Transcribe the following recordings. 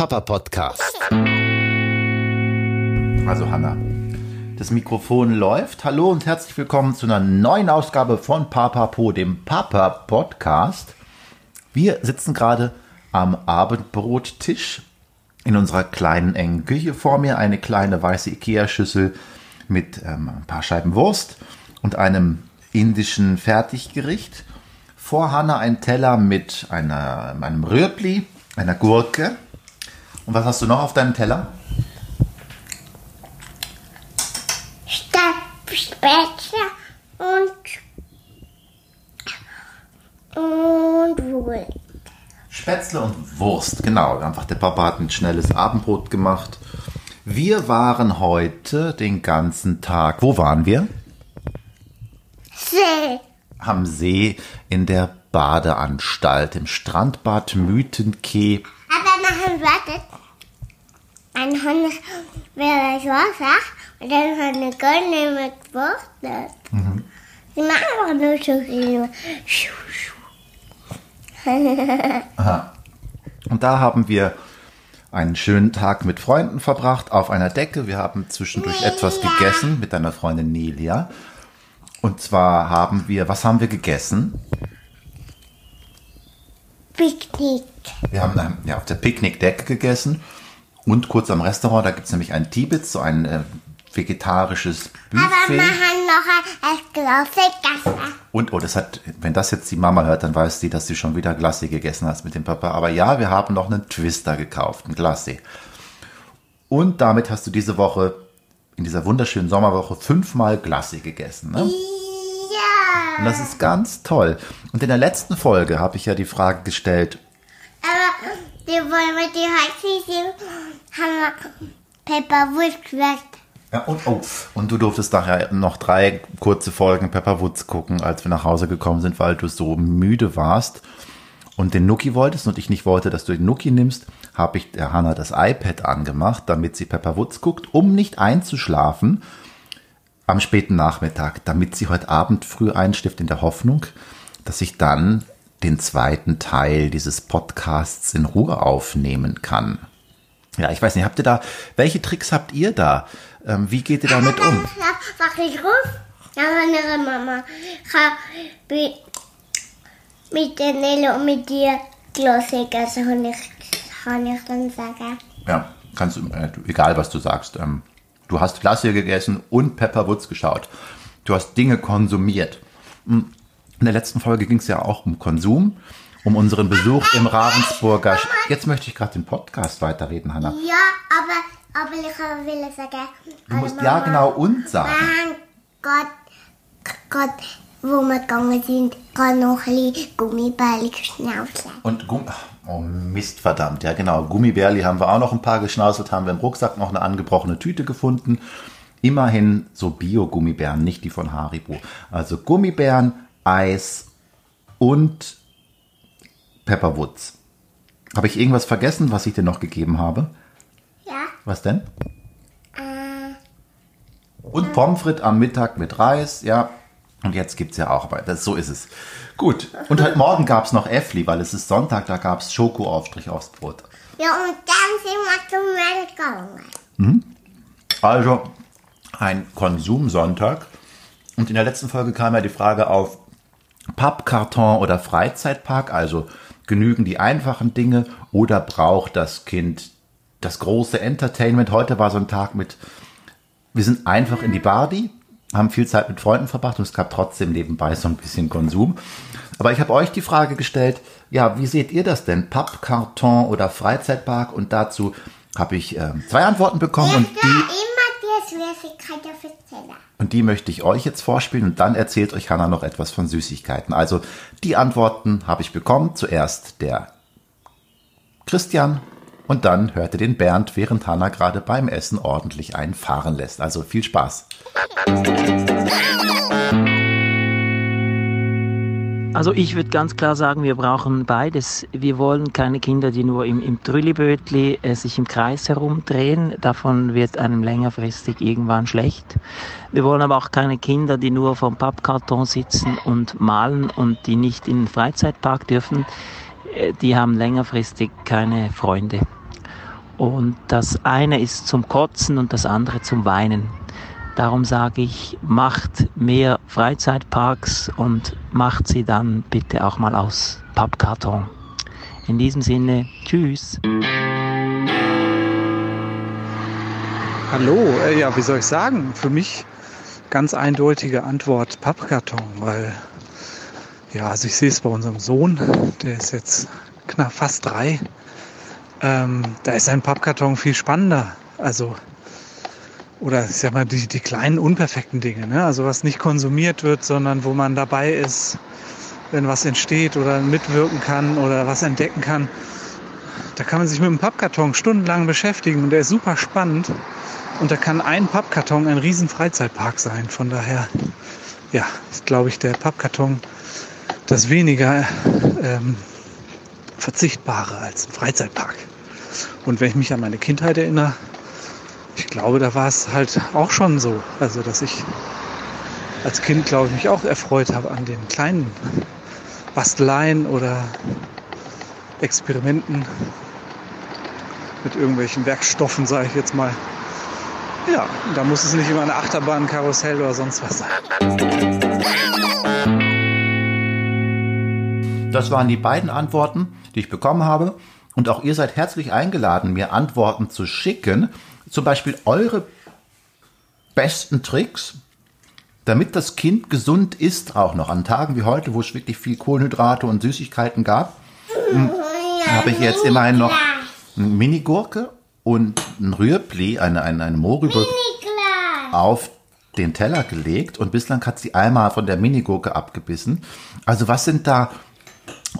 Papa Podcast. Also Hanna, das Mikrofon läuft. Hallo und herzlich willkommen zu einer neuen Ausgabe von Papa Po, dem Papa Podcast. Wir sitzen gerade am Abendbrottisch in unserer kleinen engen Küche vor mir. Eine kleine weiße Ikea-Schüssel mit ähm, ein paar Scheiben Wurst und einem indischen Fertiggericht. Vor Hanna ein Teller mit einer, einem Rüebli, einer Gurke. Und was hast du noch auf deinem Teller? Spätzle und und Wurst. Spätzle und Wurst, genau. Einfach der Papa hat ein schnelles Abendbrot gemacht. Wir waren heute den ganzen Tag. Wo waren wir? See. Am See in der Badeanstalt, im Strandbad Mythenkee. Aber machen wartet. Dann haben wir das Wasser und dann haben wir Gönne mit Wurst. Die machen auch nur so schuh. Aha. Und da haben wir einen schönen Tag mit Freunden verbracht auf einer Decke. Wir haben zwischendurch etwas gegessen mit deiner Freundin Nelia. Und zwar haben wir, was haben wir gegessen? Picknick. Wir haben ja, auf der Picknickdecke gegessen und kurz am Restaurant, da gibt es nämlich ein Tibets, so ein äh, vegetarisches Aber Buffet. machen noch ein Glas Wasser. Und, oh, das hat, wenn das jetzt die Mama hört, dann weiß sie, dass sie schon wieder Glasse gegessen hat mit dem Papa. Aber ja, wir haben noch einen Twister gekauft, einen Glasse. Und damit hast du diese Woche, in dieser wunderschönen Sommerwoche, fünfmal Glasse gegessen. Ne? Ja. Und das ist ganz toll. Und in der letzten Folge habe ich ja die Frage gestellt, Aber die wollen wir die sind, haben wir Wurst gesagt. Ja, und, oh, und du durftest nachher noch drei kurze Folgen Pepper Woods gucken, als wir nach Hause gekommen sind, weil du so müde warst und den Nuki wolltest und ich nicht wollte, dass du den Nuki nimmst, habe ich der Hannah das iPad angemacht, damit sie Pepper Woods guckt, um nicht einzuschlafen am späten Nachmittag, damit sie heute Abend früh einstiftet in der Hoffnung, dass ich dann den zweiten Teil dieses Podcasts in Ruhe aufnehmen kann. Ja, ich weiß nicht, habt ihr da, welche Tricks habt ihr da? Ähm, wie geht ihr damit um? Ja, mach ich ruf. Ja, meine Mama. Mit der Nele und mit dir Glas gegessen, kann ich, kann ich dann sagen. Ja, kannst du, äh, du- egal was du sagst. Ähm, du hast Glacier gegessen und Pepper Woods geschaut. Du hast Dinge konsumiert. Hm, In der letzten Folge ging es ja auch um Konsum, um unseren Besuch im Ravensburger. Sch Jetzt möchte ich gerade den Podcast weiterreden, Hanna. Ja, aber, aber ich will sagen. Du musst ja genau und sagen. Mein Gott, Gott, wo wir gegangen sind, kann noch ein bisschen Gummibärli geschnauzt. Und Gumm oh Mist, verdammt, ja genau. Gummibärli haben wir auch noch ein paar geschnauselt, haben wir im Rucksack noch eine angebrochene Tüte gefunden. Immerhin so Bio-Gummibären, nicht die von Haribo. Also Gummibären, Eis und Pepperwoods. Habe ich irgendwas vergessen, was ich dir noch gegeben habe? Ja, Was denn? äh, Und Pommes frites am Mittag mit Reis, ja. Und jetzt gibt's ja auch, aber das, so ist es. Gut. Und heute Morgen gab's noch Äffli, weil es ist Sonntag, da gab's Schokoaufstrich aufs Brot. ja, und dann sind wir zum Welt gegangen. Also ein Konsumsonntag. Und in der letzten Folge kam ja die Frage auf Pappkarton oder Freizeitpark, also genügen die einfachen Dinge oder braucht das Kind das große Entertainment? Heute war so ein Tag mit, wir sind einfach in die Badi, haben viel Zeit mit Freunden verbracht und es gab trotzdem nebenbei so ein bisschen Konsum. Aber ich habe euch die Frage gestellt, ja, wie seht ihr das denn? Pappkarton oder Freizeitpark? Und dazu habe ich ähm, zwei Antworten bekommen und die und die möchte ich euch jetzt vorspielen und dann erzählt euch Hanna noch etwas von Süßigkeiten. Also die Antworten habe ich bekommen. Zuerst der Christian und dann hörte den Bernd, während Hanna gerade beim Essen ordentlich einen fahren lässt. Also viel Spaß. Also ich würde ganz klar sagen, wir brauchen beides. Wir wollen keine Kinder, die nur im, im Trüllibötli äh, sich im Kreis herumdrehen. Davon wird einem längerfristig irgendwann schlecht. Wir wollen aber auch keine Kinder, die nur vom Pappkarton sitzen und malen und die nicht in den Freizeitpark dürfen. Äh, Die haben längerfristig keine Freunde. und das eine ist zum Kotzen und das andere zum Weinen. Darum sage ich, macht mehr Freizeitparks und macht sie dann bitte auch mal aus Pappkarton. In diesem Sinne, tschüss. Hallo, äh, ja, wie soll ich sagen? Für mich ganz eindeutige Antwort Pappkarton, weil ja, also ich sehe es bei unserem Sohn, der ist jetzt knapp fast drei. Ähm, da ist ein Pappkarton viel spannender. Also, oder ich sag mal, die, die kleinen unperfekten Dinge, ne? also was nicht konsumiert wird, sondern wo man dabei ist, wenn was entsteht oder mitwirken kann oder was entdecken kann. Da kann man sich mit einem Pappkarton stundenlang beschäftigen und der ist super spannend. Und da kann ein Pappkarton ein riesen Freizeitpark sein. Von daher, ja, ist glaube ich der Pappkarton das weniger ähm, verzichtbare als ein Freizeitpark. Und wenn ich mich an meine Kindheit erinnere, ich glaube, da war es halt auch schon so. Also, dass ich als Kind, glaube ich, mich auch erfreut habe an den kleinen Basteleien oder Experimenten mit irgendwelchen Werkstoffen, sage ich jetzt mal. Ja, da muss es nicht immer eine Achterbahn, Karussell oder sonst was sein. Das waren die beiden Antworten, die ich bekommen habe. Und auch ihr seid herzlich eingeladen, mir Antworten zu schicken. Zum Beispiel eure besten Tricks, damit das Kind gesund ist, auch noch an Tagen wie heute, wo es wirklich viel Kohlenhydrate und Süßigkeiten gab, hm, habe ich jetzt immerhin noch eine Minigurke und ein Rührpli, eine, eine, eine Mohrrübe auf den Teller gelegt und bislang hat sie einmal von der Minigurke abgebissen. Also was sind da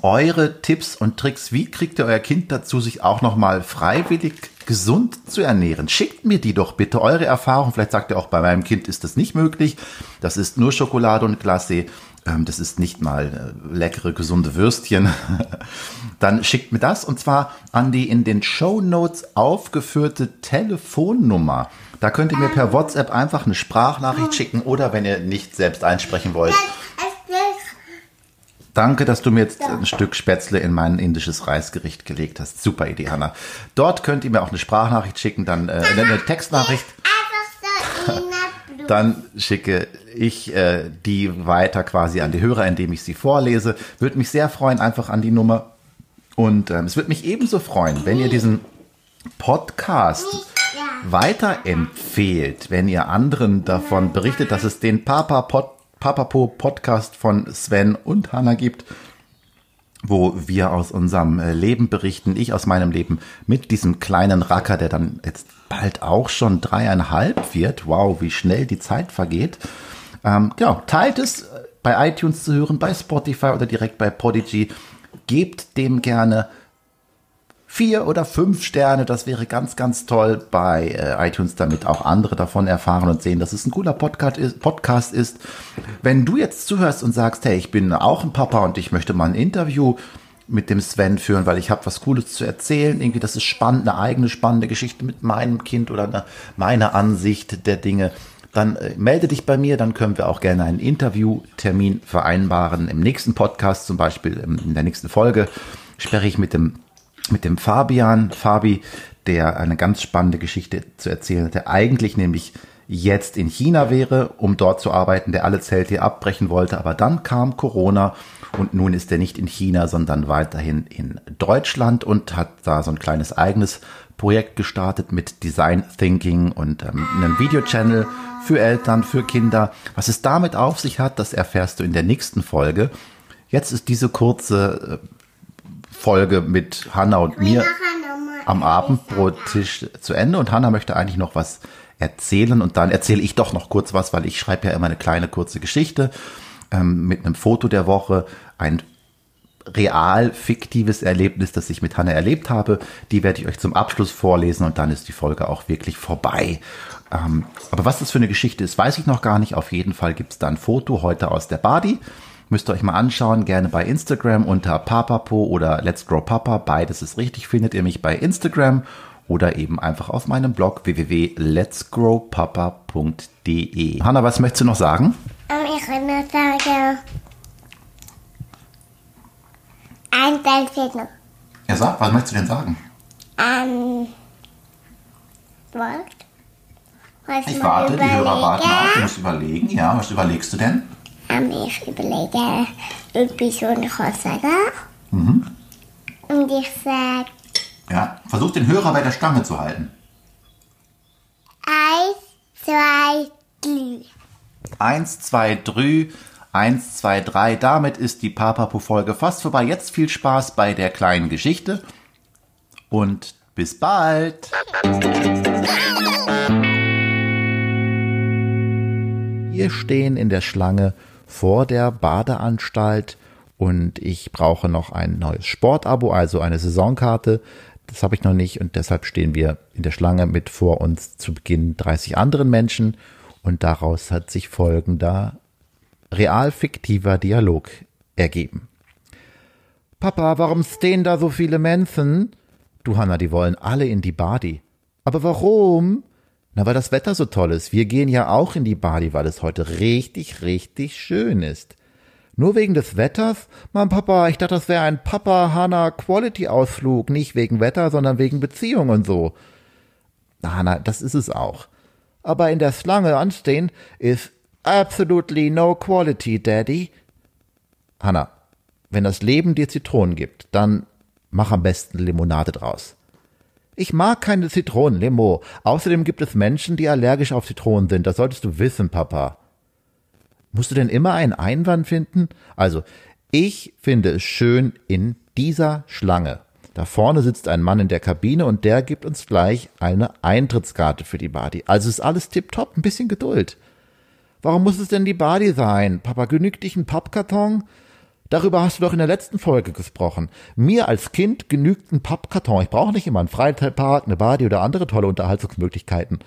eure Tipps und Tricks. Wie kriegt ihr euer Kind dazu, sich auch nochmal freiwillig gesund zu ernähren? Schickt mir die doch bitte eure Erfahrung. Vielleicht sagt ihr auch, bei meinem Kind ist das nicht möglich. Das ist nur Schokolade und Glacé. Ähm, das ist nicht mal äh, leckere, gesunde Würstchen. Dann schickt mir das und zwar an die in den Show Notes aufgeführte Telefonnummer. Da könnt ihr mir per WhatsApp einfach eine Sprachnachricht schicken oder wenn ihr nicht selbst einsprechen wollt, Danke, dass du mir jetzt ein Stück Spätzle in mein indisches Reisgericht gelegt hast. Super Idee, Hanna. Dort könnt ihr mir auch eine Sprachnachricht schicken, dann äh, eine Textnachricht. Dann schicke ich äh, die weiter quasi an die Hörer, indem ich sie vorlese. Würde mich sehr freuen, einfach an die Nummer. Und ähm, es würde mich ebenso freuen, wenn ihr diesen Podcast weiterempfehlt, wenn ihr anderen davon berichtet, dass es den Papa Podcast Papapo Podcast von Sven und Hanna gibt, wo wir aus unserem äh, Leben berichten, ich aus meinem Leben mit diesem kleinen Racker, der dann jetzt bald auch schon dreieinhalb wird. Wow, wie schnell die Zeit vergeht. Ähm, genau, teilt es äh, bei iTunes zu hören, bei Spotify oder direkt bei Podigy. Gebt dem gerne vier oder fünf Sterne. Das wäre ganz, ganz toll bei äh, iTunes, damit auch andere davon erfahren und sehen, dass es ein cooler Podcast ist, Podcast ist. Wenn du jetzt zuhörst und sagst, hey, ich bin auch ein Papa und ich möchte mal ein Interview mit dem Sven führen, weil ich habe was Cooles zu erzählen. Irgendwie, das ist spannend, eine eigene spannende Geschichte mit meinem Kind oder eine, meine Ansicht der Dinge. Dann äh, melde dich bei mir, dann können wir auch gerne einen Interviewtermin vereinbaren. Im nächsten Podcast, zum Beispiel in der nächsten Folge, spreche ich mit dem mit dem Fabian, Fabi, der eine ganz spannende Geschichte zu erzählen hat, der eigentlich nämlich jetzt in China wäre, um dort zu arbeiten, der alle Zelte abbrechen wollte, aber dann kam Corona und nun ist er nicht in China, sondern weiterhin in Deutschland und hat da so ein kleines eigenes Projekt gestartet mit Design Thinking und ähm, einem Video-Channel für Eltern, für Kinder. Was es damit auf sich hat, das erfährst du in der nächsten Folge. Jetzt ist diese kurze äh, Folge mit Hanna und mir am Abendbrottisch zu Ende und Hanna möchte eigentlich noch was erzählen und dann erzähle ich doch noch kurz was, weil ich schreibe ja immer eine kleine kurze Geschichte ähm, mit einem Foto der Woche, ein real fiktives Erlebnis, das ich mit Hanna erlebt habe. Die werde ich euch zum Abschluss vorlesen und dann ist die Folge auch wirklich vorbei. Ähm, aber was das für eine Geschichte ist, weiß ich noch gar nicht. Auf jeden Fall gibt es da ein Foto heute aus der Badi. Müsst ihr euch mal anschauen, gerne bei Instagram unter papapo oder Let's Grow Papa. Beides ist richtig, findet ihr mich bei Instagram oder eben einfach auf meinem Blog www.letsgrowpapa.de. Hanna, was möchtest du noch sagen? Um, ich will nur sagen, ein Teil fehlt noch. Ja, sag, was möchtest du denn sagen? Ähm. Was Ich warte, die Hörer warten auf. Du musst überlegen. Ja, was überlegst du denn? Ähm, ich überlege irgendwie so eine Aussage. Mhm. Und ich sage Ja, versuch den Hörer bei der Stange zu halten. eins, zwei, drei. Eins, zwei, drei. Eins, zwei, drei. Damit ist die Papapo-Folge fast vorbei. Jetzt viel Spaß bei der kleinen Geschichte. Und bis bald. Wir stehen in der Schlange vor der Badeanstalt und ich brauche noch ein neues Sportabo, also eine Saisonkarte. Das habe ich noch nicht und deshalb stehen wir in der Schlange mit vor uns zu Beginn 30 anderen Menschen und daraus hat sich folgender real-fiktiver Dialog ergeben. Papa, warum stehen da so viele Menschen? Du Hanna, die wollen alle in die Badi. Aber warum? Na, weil das Wetter so toll ist. Wir gehen ja auch in die Badi, weil es heute richtig, richtig schön ist. Nur wegen des Wetters? Mann, Papa, ich dachte, das wäre ein Papa-Hanna-Quality-Ausflug. Nicht wegen Wetter, sondern wegen Beziehung und so. Na, Hanna, das ist es auch. Aber in der Schlange anstehen ist absolutely no quality, Daddy. Hanna, wenn das Leben dir Zitronen gibt, dann mach am besten Limonade draus. Ich mag keine Zitronenlimo. Außerdem gibt es Menschen, die allergisch auf Zitronen sind. Das solltest du wissen, Papa. Musst du denn immer einen Einwand finden? Also, ich finde es schön in dieser Schlange. Da vorne sitzt ein Mann in der Kabine und der gibt uns gleich eine Eintrittskarte für die Badi. Also ist alles tipptopp, ein bisschen Geduld. Warum muss es denn die Badi sein? Papa, genügt dich ein Pappkarton? Darüber hast du doch in der letzten Folge gesprochen. Mir als Kind genügt ein Pappkarton. Ich brauche nicht immer einen Freizeitpark, eine Badi oder andere tolle Unterhaltungsmöglichkeiten.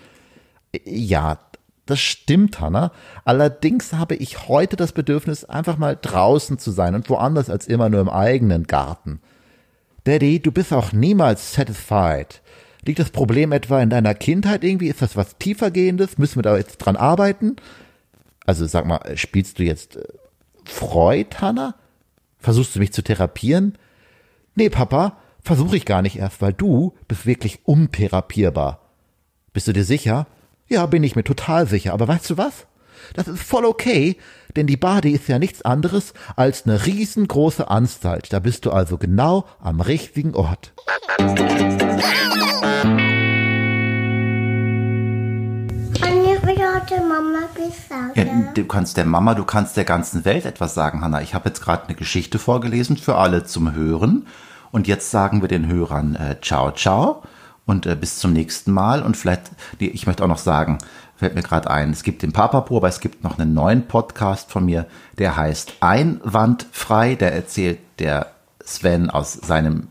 Ja, das stimmt, Hanna. Allerdings habe ich heute das Bedürfnis, einfach mal draußen zu sein und woanders als immer nur im eigenen Garten. Daddy, du bist auch niemals satisfied. Liegt das Problem etwa in deiner Kindheit irgendwie? Ist das was tiefergehendes? Müssen wir da jetzt dran arbeiten? Also sag mal, spielst du jetzt äh, Freud, Hanna? Versuchst du mich zu therapieren? Nee, Papa, versuche ich gar nicht erst, weil du bist wirklich untherapierbar. Bist du dir sicher? Ja, bin ich mir total sicher. Aber weißt du was? Das ist voll okay, denn die Badi ist ja nichts anderes als eine riesengroße Anstalt. Da bist du also genau am richtigen Ort. heute Mama gesagt. Ja, du kannst der Mama, du kannst der ganzen Welt etwas sagen, Hanna. Ich habe jetzt gerade eine Geschichte vorgelesen für alle zum Hören. Und jetzt sagen wir den Hörern äh, ciao, ciao und äh, bis zum nächsten Mal. Und vielleicht, die, ich möchte auch noch sagen, fällt mir gerade ein, es gibt den Papapo, aber es gibt noch einen neuen Podcast von mir, der heißt Einwandfrei. Der erzählt der Sven aus seinem,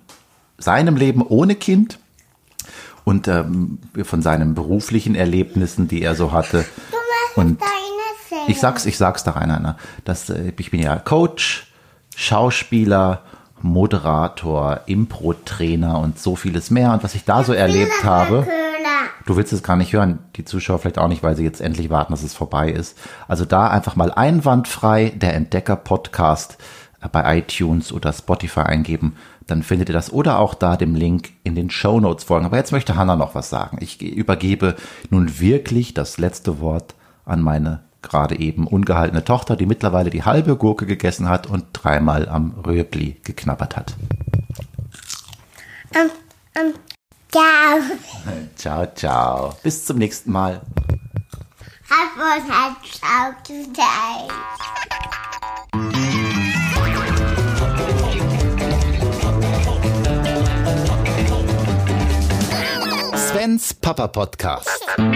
seinem Leben ohne Kind und ähm, von seinen beruflichen Erlebnissen, die er so hatte. Und ich sag's, ich sag's da rein, Anna. Das, äh, ich bin ja Coach, Schauspieler, Moderator, Impro-Trainer und so vieles mehr. Und was ich da so erlebt habe, du willst es gar nicht hören, die Zuschauer vielleicht auch nicht, weil sie jetzt endlich warten, dass es vorbei ist. Also da einfach mal einwandfrei der Entdecker-Podcast äh, bei iTunes oder Spotify eingeben, dann findet ihr das oder auch da dem Link in den Show Notes folgen. Aber jetzt möchte Hanna noch was sagen. Ich übergebe nun wirklich das letzte Wort an meine gerade eben ungehaltene Tochter, die mittlerweile die halbe Gurke gegessen hat und dreimal am Röbli geknabbert hat. Ähm, ähm, ciao. Ciao, ciao. Bis zum nächsten Mal. Have was had ciao Svens Papa Podcast.